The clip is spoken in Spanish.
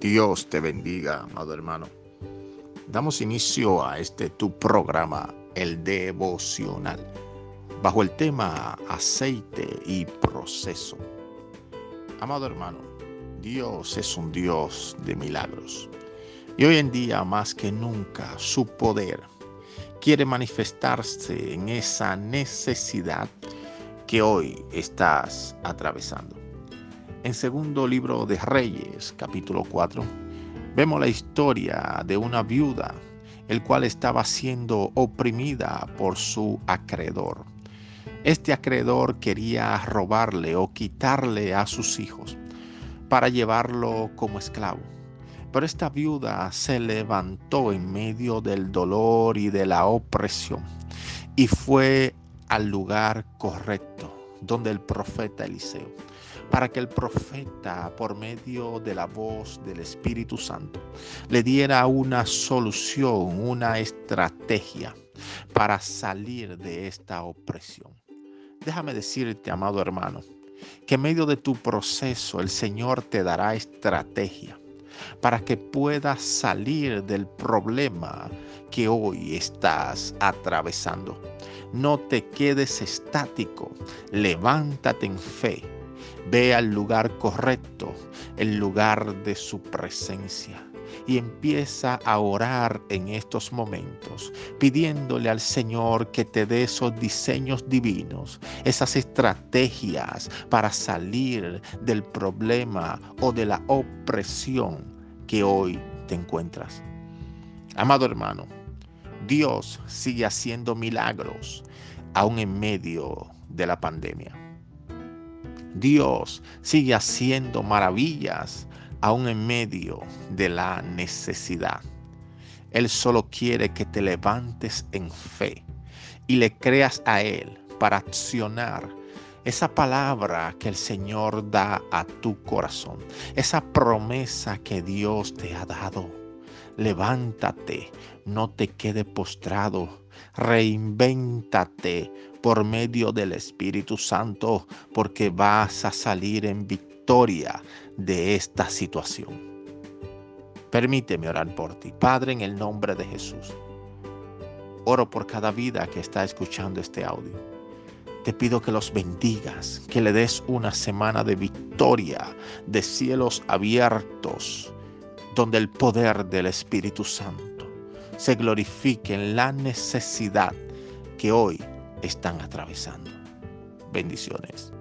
Dios te bendiga, amado hermano. Damos inicio a este tu programa, el devocional, bajo el tema aceite y proceso. Amado hermano, Dios es un Dios de milagros. Y hoy en día, más que nunca, su poder quiere manifestarse en esa necesidad que hoy estás atravesando. En segundo libro de Reyes, capítulo 4, vemos la historia de una viuda, el cual estaba siendo oprimida por su acreedor. Este acreedor quería robarle o quitarle a sus hijos para llevarlo como esclavo. Pero esta viuda se levantó en medio del dolor y de la opresión y fue al lugar correcto donde el profeta Eliseo para que el profeta, por medio de la voz del Espíritu Santo, le diera una solución, una estrategia para salir de esta opresión. Déjame decirte, amado hermano, que en medio de tu proceso el Señor te dará estrategia para que puedas salir del problema que hoy estás atravesando. No te quedes estático, levántate en fe Ve al lugar correcto, el lugar de su presencia. Y empieza a orar en estos momentos, pidiéndole al Señor que te dé esos diseños divinos, esas estrategias para salir del problema o de la opresión que hoy te encuentras. Amado hermano, Dios sigue haciendo milagros aún en medio de la pandemia. Dios sigue haciendo maravillas aún en medio de la necesidad. Él solo quiere que te levantes en fe y le creas a Él para accionar esa palabra que el Señor da a tu corazón, esa promesa que Dios te ha dado. Levántate, no te quede postrado, reinvéntate por medio del Espíritu Santo, porque vas a salir en victoria de esta situación. Permíteme orar por ti, Padre, en el nombre de Jesús. Oro por cada vida que está escuchando este audio. Te pido que los bendigas, que le des una semana de victoria, de cielos abiertos, donde el poder del Espíritu Santo se glorifique en la necesidad que hoy están atravesando. Bendiciones.